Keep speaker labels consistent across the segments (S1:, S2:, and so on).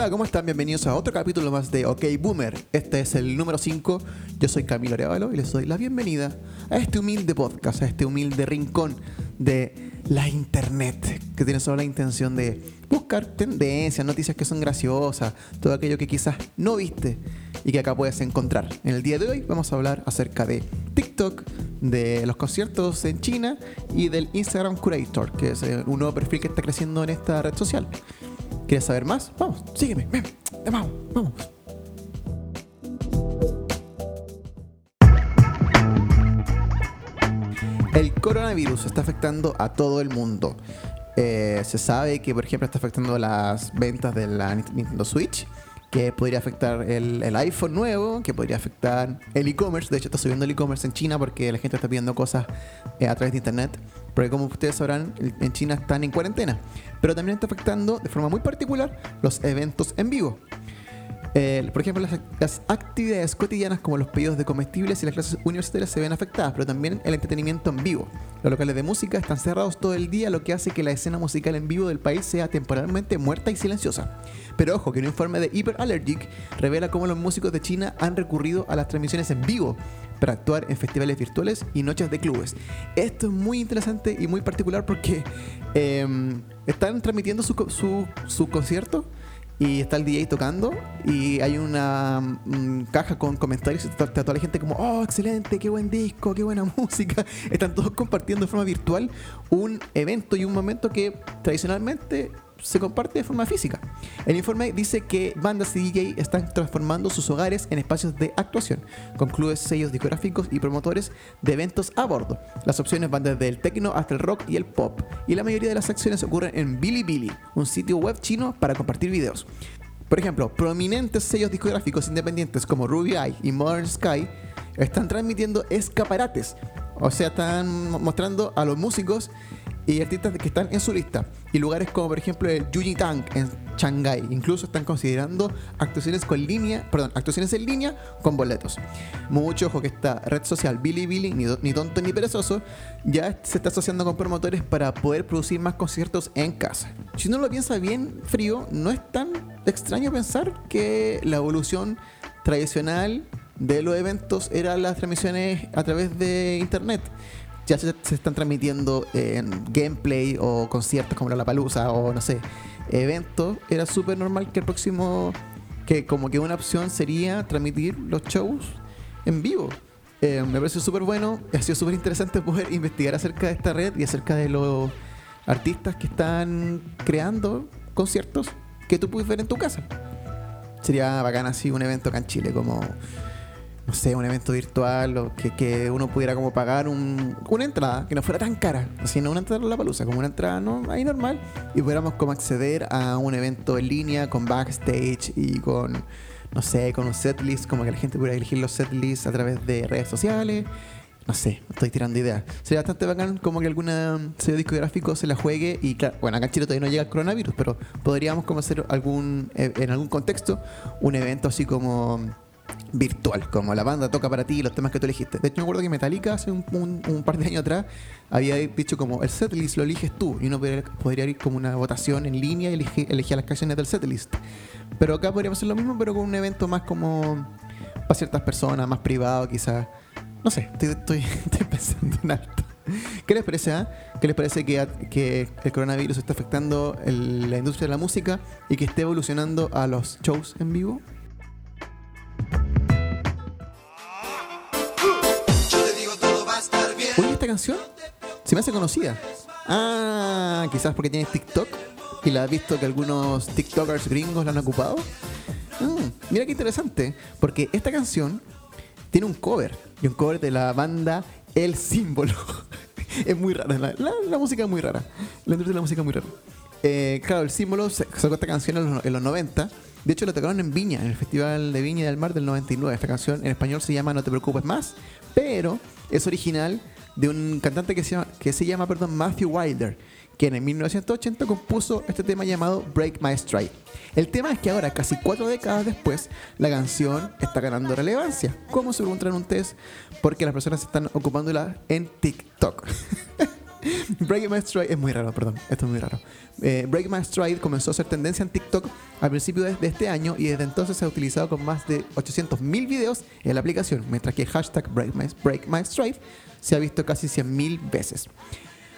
S1: Hola, ¿cómo están? Bienvenidos a otro capítulo más de OK Boomer. Este es el número 5. Yo soy Camilo Arevalo y les doy la bienvenida a este humilde podcast, a este humilde rincón de la internet, que tiene solo la intención de buscar tendencias, noticias que son graciosas, todo aquello que quizás no viste y que acá puedes encontrar. En el día de hoy vamos a hablar acerca de TikTok, de los conciertos en China y del Instagram Curator, que es eh, un nuevo perfil que está creciendo en esta red social. ¿Quieres saber más? Vamos, sígueme, vamos, vamos. El coronavirus está afectando a todo el mundo. Eh, se sabe que, por ejemplo, está afectando las ventas de la Nintendo Switch, que podría afectar el, el iPhone nuevo, que podría afectar el e-commerce. De hecho, está subiendo el e-commerce en China porque la gente está pidiendo cosas eh, a través de internet. Porque como ustedes sabrán, en China están en cuarentena. Pero también está afectando de forma muy particular los eventos en vivo. Eh, por ejemplo, las, las actividades cotidianas como los pedidos de comestibles y las clases universitarias se ven afectadas, pero también el entretenimiento en vivo. Los locales de música están cerrados todo el día, lo que hace que la escena musical en vivo del país sea temporalmente muerta y silenciosa. Pero ojo, que un informe de Hyper Allergic revela cómo los músicos de China han recurrido a las transmisiones en vivo para actuar en festivales virtuales y noches de clubes. Esto es muy interesante y muy particular porque em, están transmitiendo su, su, su concierto y está el DJ tocando y hay una mm, caja con comentarios y está, está toda la gente como, oh, excelente, qué buen disco, qué buena música. Están todos compartiendo de forma virtual un evento y un momento que tradicionalmente se comparte de forma física. El informe dice que bandas y DJ están transformando sus hogares en espacios de actuación, con clubes, sellos discográficos y promotores de eventos a bordo. Las opciones van desde el techno hasta el rock y el pop, y la mayoría de las acciones ocurren en Bilibili, un sitio web chino para compartir videos. Por ejemplo, prominentes sellos discográficos independientes como Ruby Eye y Modern Sky están transmitiendo escaparates, o sea, están mostrando a los músicos y artistas que están en su lista. Y lugares como por ejemplo el Yuji Tank en Shanghai. Incluso están considerando actuaciones con línea, perdón, actuaciones en línea con boletos. Mucho ojo que esta red social Bilibili, ni, ni tonto ni perezoso, ya se está asociando con promotores para poder producir más conciertos en casa. Si uno lo piensa bien frío, no es tan extraño pensar que la evolución tradicional de los eventos era las transmisiones a través de internet ya se, están transmitiendo en gameplay o conciertos como la Palusa o no sé, eventos, era súper normal que el próximo, que como que una opción sería transmitir los shows en vivo. Eh, me parece súper bueno, ha sido súper interesante poder investigar acerca de esta red y acerca de los artistas que están creando conciertos que tú puedes ver en tu casa. Sería bacán así un evento acá en Chile como no sé, un evento virtual o que, que uno pudiera como pagar un- una entrada que no fuera tan cara, sino una entrada a la palusa, como una entrada no, ahí normal, y pudiéramos como acceder a un evento en línea con backstage y con, no sé, con un setlist, como que la gente pudiera elegir los setlists a través de redes sociales. No sé, estoy tirando ideas. Sería bastante bacán como que alguna sello discográfico se la juegue y claro, bueno, acá en Chile todavía no llega el coronavirus, pero podríamos como hacer algún, eh, en algún contexto, un evento así como virtual, como la banda toca para ti y los temas que tú elegiste. De hecho, me acuerdo que Metallica hace un, par de años atrás había dicho como el setlist lo eliges tú y uno podría, ir como una votación en línea y elegir, elegir las canciones del setlist. Pero acá podríamos hacer lo mismo, pero con un evento más como para ciertas personas, más privado quizás. No sé, estoy, estoy, pensando en alto. ¿Qué les parece? ah? ¿Qué les parece que, que el coronavirus está afectando la industria de la música y que esté evolucionando a los shows en vivo? Canción se me hace conocida. Ah, quizás porque tienes TikTok y la has visto que algunos TikTokers gringos la han ocupado. Mm, mira qué interesante, porque esta canción tiene un cover y un cover de la banda El Símbolo. es muy rara, la, la- la música es muy rara. La de la música es muy rara. Eh, claro, El Símbolo sacó esta canción en los, en los 90. De hecho, la tocaron en Viña, en el Festival de Viña del Mar del 99. Esta canción en español se llama No te preocupes más, pero es original de un cantante que se llama, que se llama perdón, Matthew Wilder, quien en 1980 compuso este tema llamado Break My Stride. El tema es que ahora, casi cuatro décadas después, la canción está ganando relevancia. ¿Cómo se preguntarán ustedes? Porque las personas están ocupándola en TikTok. Break My Stride es muy raro, perdón, esto es muy raro. Eh, Break My Stride comenzó a ser tendencia en TikTok a principios de, este año y desde entonces se ha utilizado con más de 800.000 videos en la aplicación, mientras que hashtag Break se ha visto casi 100.000 veces.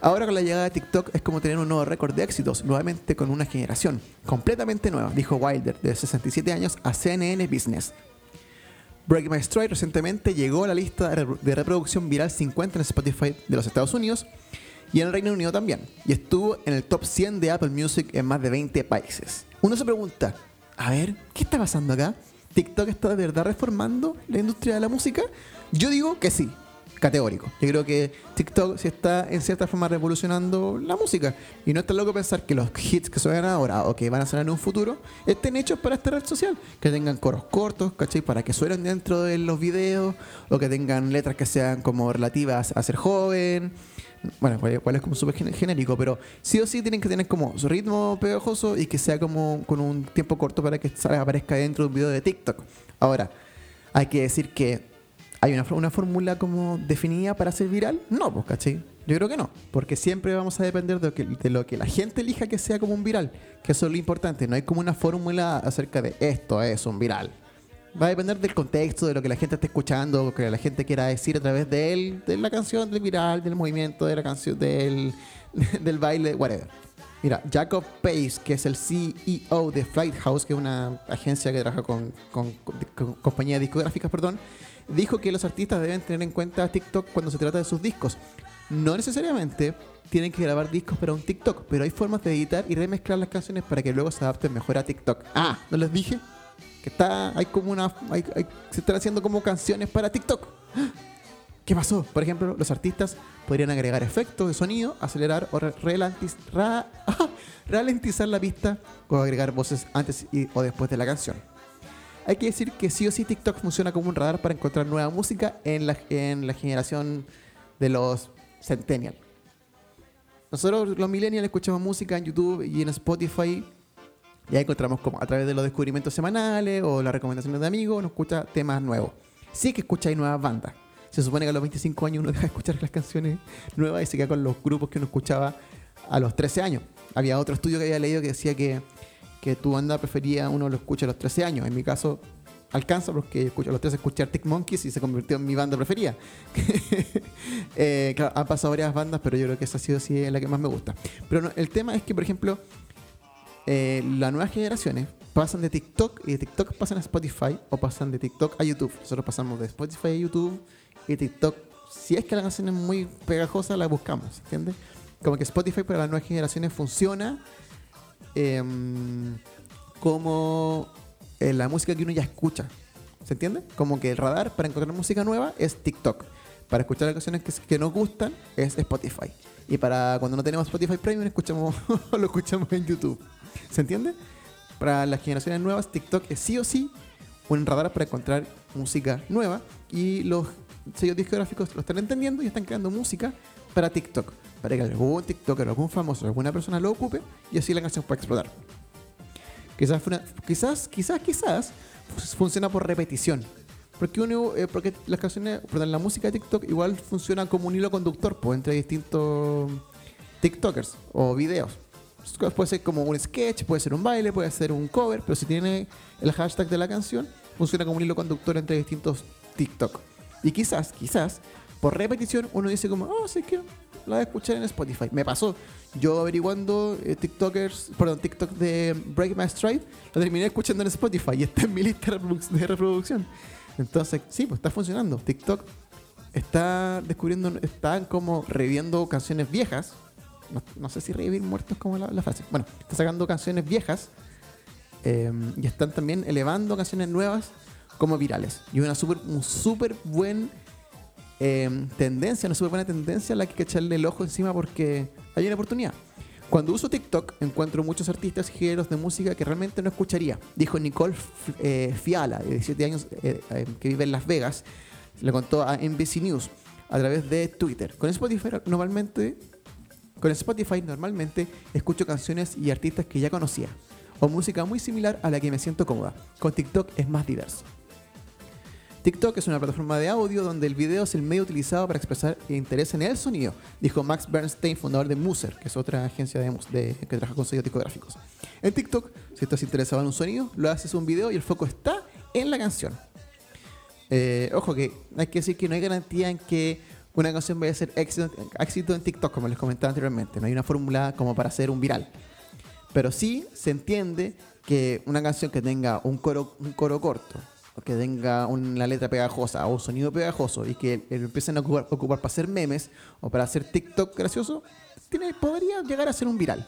S1: Ahora con la llegada de TikTok es como tener un nuevo récord de éxitos, nuevamente con una generación completamente nueva, dijo Wilder, de 67 años, a CNN Business. Break My Stride recientemente llegó a la lista de reproducción viral 50 en Spotify de los Estados Unidos y en el Reino Unido también, y estuvo en el top 100 de Apple Music en más de 20 países. Uno se pregunta, a ver, ¿qué está pasando acá? ¿TikTok está de verdad reformando la industria de la música? Yo digo que sí, categórico. Yo creo que TikTok sí está en cierta forma revolucionando la música. Y no está loco pensar que los hits que suenan ahora o que van a sonar en un futuro estén hechos para esta red social. Que tengan coros cortos, ¿cachai? Para que suenen dentro de los videos o que tengan letras que sean como relativas a ser joven. Bueno, cuál es como súper genérico, pero sí o sí tienen que tener como su ritmo pegajoso y que sea como con un tiempo corto para que aparezca dentro de un video de TikTok. Ahora, hay que decir que ¿Hay una, una fórmula como definida para ser viral? No, pues, ¿cachai? Yo creo que no, porque siempre vamos a depender de, que, de, lo que la gente elija que sea como un viral, que eso es lo importante, no hay como una fórmula acerca de esto es un viral. Va a depender del contexto, de lo que la gente esté escuchando, lo que la gente quiera decir a través de él, de la canción, del viral, del movimiento, de la canción, del, del baile, whatever. Mira, Jacob Pace, que es el CEO de Flight House, que es una agencia que trabaja con, con, compañías discográficas, perdón, dijo que los artistas deben tener en cuenta TikTok cuando se trata de sus discos. No necesariamente tienen que grabar discos para un TikTok, pero hay formas de editar y remezclar las canciones para que luego se adapten mejor a TikTok. Ah, ¿no les dije? Está, hay como una, se están haciendo como canciones para TikTok. ¿Qué pasó? Por ejemplo, los artistas podrían agregar efectos de sonido, acelerar o ralentizar la pista o agregar voces antes y, o después de la canción. Hay que decir que sí o sí TikTok funciona como un radar para encontrar nueva música en la, en la generación de los Centennial. Nosotros los millennials escuchamos música en YouTube y en Spotify y ahí encontramos como a través de los descubrimientos semanales o las recomendaciones de amigos, nos escucha temas nuevos. Sí que escucháis nuevas bandas. Se supone que a los 25 años uno deja de escuchar las canciones nuevas y se queda con los grupos que uno escuchaba a los 13 años. Había otro estudio que había leído que decía que que tu banda preferida uno lo escucha a los 13 años. En mi caso, alcanza porque escucho, a los 13 escuché Arctic Monkeys y se convirtió en mi banda preferida. eh, claro, han pasado varias bandas, pero yo creo que esa ha sido la que más me gusta. Pero el tema es que, por ejemplo, eh, las nuevas generaciones pasan de TikTok y de TikTok pasan a Spotify o pasan de TikTok a YouTube. Nosotros pasamos de Spotify a YouTube y TikTok. Si es que la canción es muy pegajosa, la buscamos, ¿entiendes? Como que Spotify para las nuevas generaciones funciona Em, como eh, la música que uno ya escucha. ¿Se entiende? Como que el radar para encontrar música nueva es TikTok. Para escuchar las canciones que, nos gustan es Spotify. Y para cuando no tenemos Spotify Premium escuchamos, lo escuchamos en YouTube. ¿Se entiende? Para las generaciones nuevas, TikTok es sí o sí un radar para encontrar música nueva. Y los sellos discográficos lo están entendiendo y están creando música para TikTok para que algún TikToker, algún famoso, alguna persona lo ocupe y así la canción pueda explotar. Quizás, quizás, quizás, quizás funciona por repetición. Porque, uno, eh, porque las canciones, perdón, la música de TikTok igual funciona como un hilo conductor pues, entre distintos TikTokers o videos. Puede ser como un sketch, puede ser un baile, puede ser un cover, pero si tiene el hashtag de la canción, funciona como un hilo conductor entre distintos TikTok. Y quizás, quizás, por repetición uno dice como, oh, sí que la voy a escuchar en Spotify. Me pasó. Yo averiguando eh, TikTokers, perdón, TikTok de Break My Stride, lo terminé escuchando en Spotify y está en mi lista de reproducción. Entonces, sí, pues está funcionando. TikTok está descubriendo, están como reviendo canciones viejas. No, sé si revivir muertos como la, frase. Bueno, está sacando canciones viejas em, y están también elevando canciones nuevas como virales. Y una super, un súper buen Em, tendencia, una súper buena tendencia a la que hay que echarle el ojo encima porque hay una oportunidad. Cuando uso TikTok encuentro muchos artistas y géneros de música que realmente no escucharía. Dijo Nicole eh, Fiala, de 17 años, eh, eh, que vive en Las Vegas. Le contó a NBC News a través de Twitter. Con Spotify normalmente, con Spotify normalmente escucho canciones y artistas que ya conocía. O música muy similar a la que me siento cómoda. Con TikTok es más diverso. TikTok es una plataforma de audio donde el video es el medio utilizado para expresar interés en el sonido, dijo Max Bernstein, fundador de Muser, que es otra agencia de, de- que trabaja con sellos discográficos. En TikTok, si estás interesado en un sonido, lo haces un video y el foco está en la canción. Eh, ojo que hay que decir que no hay garantía en que una canción vaya a ser éxito, éxito en TikTok, como les comentaba anteriormente. No hay una fórmula como para hacer un viral. Pero sí se entiende que una canción que tenga un coro, un coro corto, o que tenga una letra pegajosa o un sonido pegajoso y que lo empiecen a ocupar, ocupar para hacer memes o para hacer TikTok gracioso, tiene, podría llegar a ser un viral.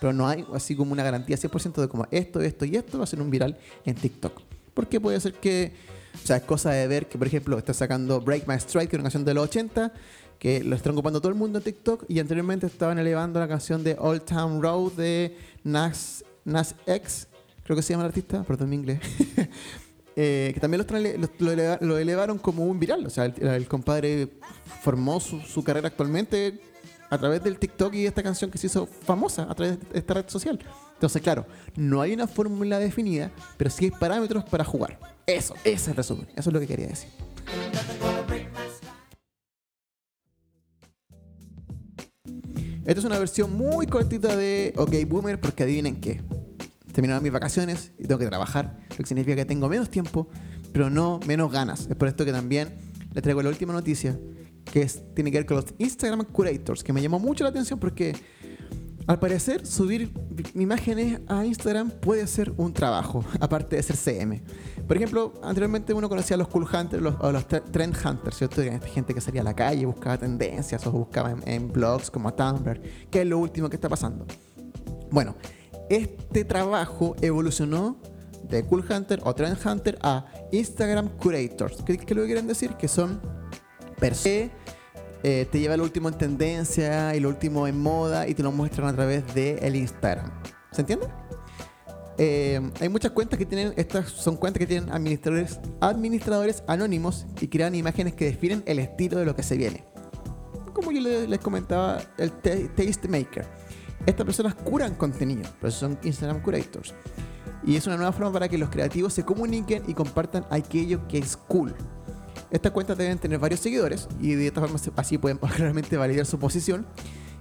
S1: Pero no hay así como una garantía 100% de como esto, esto y esto va a ser un viral en TikTok. Porque puede ser que, o sea, es cosa de ver que, por ejemplo, está sacando Break My Strike, que es una canción de los 80, que lo están ocupando todo el mundo en TikTok, y anteriormente estaban elevando la canción de Old Town Road de Nas, Nas X, creo que se llama el artista, perdón mi inglés. Eh, que también lo, lo- lo eleva- lo elevaron como un viral. O sea, el, el compadre formó su, su carrera actualmente a través del TikTok y esta canción que se hizo famosa a través de esta red social. Entonces, claro, no hay una fórmula definida, pero sí hay parámetros para jugar. Eso, ese es el resumen. Eso es lo que quería decir. Esta es una versión muy cortita de OK Boomer porque adivinen qué. Terminaron mis vacaciones y tengo que trabajar, lo que significa que tengo menos tiempo, pero no menos ganas. Es por esto que también les traigo la última noticia, que tiene que ver con los Instagram Curators, que me llamó mucho la atención porque al parecer subir imágenes a Instagram puede ser un trabajo, aparte de ser CM. Por ejemplo, anteriormente uno conocía a los Cool Hunters o los tre- Trend Hunters, ¿cierto? Que gente que salía a la calle, buscaba tendencias o buscaba en, blogs como Tumblr, que es lo último que está pasando. Bueno, este trabajo evolucionó de Cool Hunter o Trend Hunter a Instagram Curators. ¿Qué, qué lo que quieren decir? Que son personas eh, te llevan lo último en tendencia y lo último en moda y te lo muestran a través del el Instagram. ¿Se entiende? Eh, hay muchas cuentas que tienen, estas son cuentas que tienen administradores, administradores anónimos y crean imágenes que definen el estilo de lo que se viene. Como yo le- les comentaba, el ta- Taste Maker. Estas personas curan contenido, por son Instagram Curators. Y es una nueva forma para que los creativos se comuniquen y compartan aquello que es cool. Estas cuentas deben tener varios seguidores y de esta forma así pueden claramente validar su posición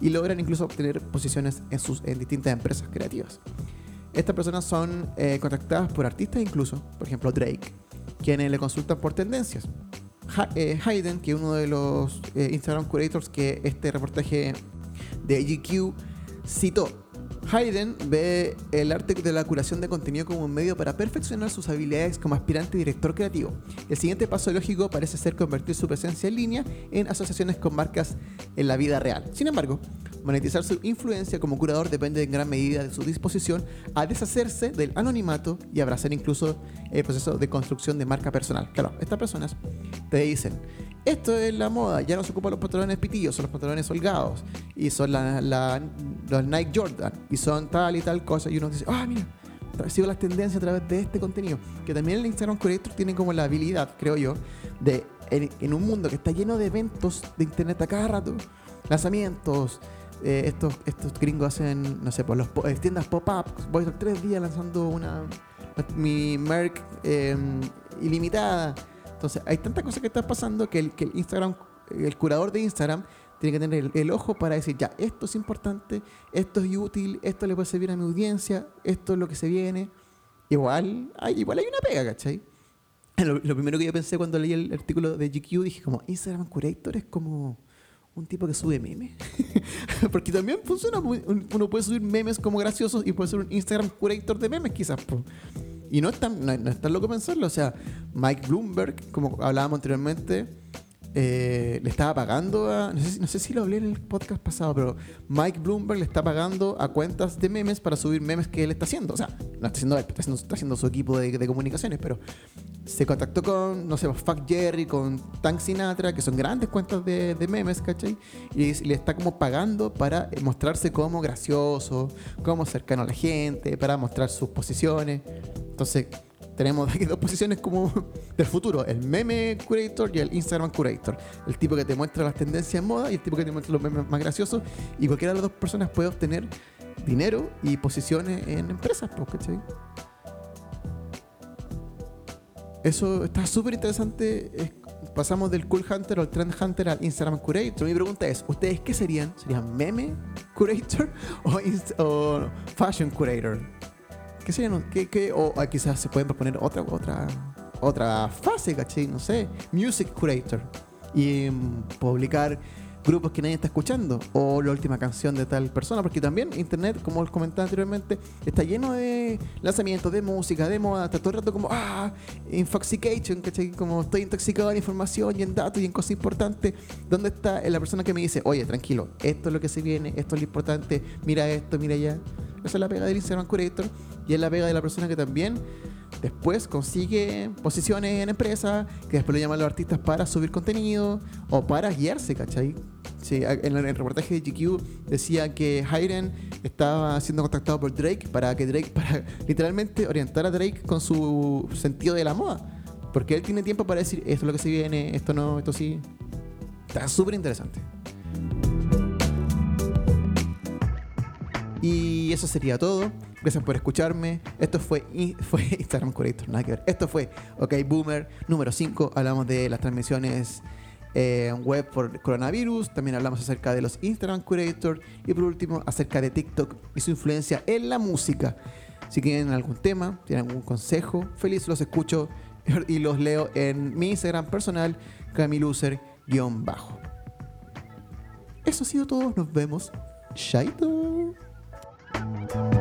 S1: y logran incluso obtener posiciones en, sus, en distintas empresas creativas. Estas personas son eh, contactadas por artistas incluso, por ejemplo Drake, quienes le consultan por tendencias. Ha- eh, Hayden, que es uno de los eh, Instagram curators que este reportaje de GQ citó. Hayden ve el arte de la curación de contenido como un medio para perfeccionar sus habilidades como aspirante director creativo. El siguiente paso lógico parece ser convertir su presencia en línea en asociaciones con marcas en la vida real. Sin embargo, monetizar su influencia como curador depende en gran medida de su disposición a deshacerse del anonimato y abrazar incluso el proceso de construcción de marca personal. Claro, estas personas te dicen, esto es la moda, ya no se ocupan los pantalones pitillos, son los pantalones holgados, y son la, los Nike Jordan, y son tal y tal cosa, y uno dice, ah, mira, sigo las tendencias a través de este contenido, que también el Instagram Curator tiene como la habilidad, creo yo, de en, un mundo que está lleno de eventos de internet a cada rato, lanzamientos, eh, estos, estos gringos hacen, no sé, por los po- eh, tiendas pop-up, voy a estar tres días lanzando una mi Merck eh, ilimitada. Entonces, hay tantas cosas que están pasando que el, que el Instagram, el curador de Instagram, tiene que tener el, el ojo para decir, ya, esto es importante, esto es útil, esto le puede servir a mi audiencia, esto es lo que se viene. Igual hay, igual hay una pega, ¿cachai? Lo, lo primero que yo pensé cuando leí el artículo de GQ, dije como, Instagram Curator es como un tipo que sube memes. Porque también funciona, uno puede subir memes como graciosos y puede ser un Instagram Curator de memes quizás. po. Y no es, tan, no, no es tan loco pensarlo. O sea, Mike Bloomberg, como hablábamos anteriormente, eh, le estaba pagando a. No sé, no sé si lo hablé en el podcast pasado, pero Mike Bloomberg le está pagando a cuentas de memes para subir memes que él está haciendo. O sea, no está haciendo él, está haciendo, está haciendo su equipo de, de comunicaciones, pero se contactó con, no sé, Fuck Jerry, con Tank Sinatra, que son grandes cuentas de, de memes, ¿cachai? Y le está como pagando para eh, mostrarse como gracioso, como cercano a la gente, para mostrar sus posiciones. Entonces, tenemos aquí dos posiciones como del futuro, el meme curator y el Instagram curator. El tipo que te muestra las tendencias en moda y el tipo que te muestra los memes más graciosos. Y cualquiera de las dos personas puede obtener dinero y posiciones en empresas, pues, ¿cachai? eso está súper interesante. Es- pasamos del Cool Hunter al Trend Hunter al Instagram Curator. Mi pregunta es, ¿ustedes qué serían? ¿Serían meme curator o, o fashion curator? ¿Qué serían? ¿Qué, qué- o ah, quizás se pueden proponer otra, otra, otra fase, ¿cachai? No sé. Music curator. Y mm, publicar grupos que nadie está escuchando o la última canción de tal persona, porque también internet, como os comentaba anteriormente, está lleno de lanzamientos de música, de moda, está todo el rato como, ah, infoxication, ¿cachai? Como estoy intoxicado en información y en datos y en cosas importantes. ¿Dónde está la persona que me dice, oye, tranquilo, esto es lo que se viene, esto es lo importante, mira esto, mira allá? Esa es la pega del Instagram Curator y es la pega de la persona que también después consigue posiciones en empresas, que después lo llaman los artistas para subir contenido o para guiarse, ¿cachai? Sí, en el reportaje de GQ decía que Hayden estaba siendo contactado por Drake para que Drake, para literalmente orientar a Drake con su sentido de la moda. Porque él tiene tiempo para decir esto es lo que se viene, esto no, esto sí. Está súper interesante. Y eso sería todo. Gracias por escucharme. Esto fue, fue Instagram Curator, nada que ver. Esto fue OK Boomer número 5. Hablamos de las transmisiones eh, web por coronavirus. También hablamos acerca de los Instagram Curator. Y por último, acerca de TikTok y su influencia en la música. Si tienen algún tema, tienen algún consejo, feliz los escucho y los leo en mi Instagram personal, Camiluser-bajo. Eso ha sido todo. Nos vemos. Chaito. Thank you.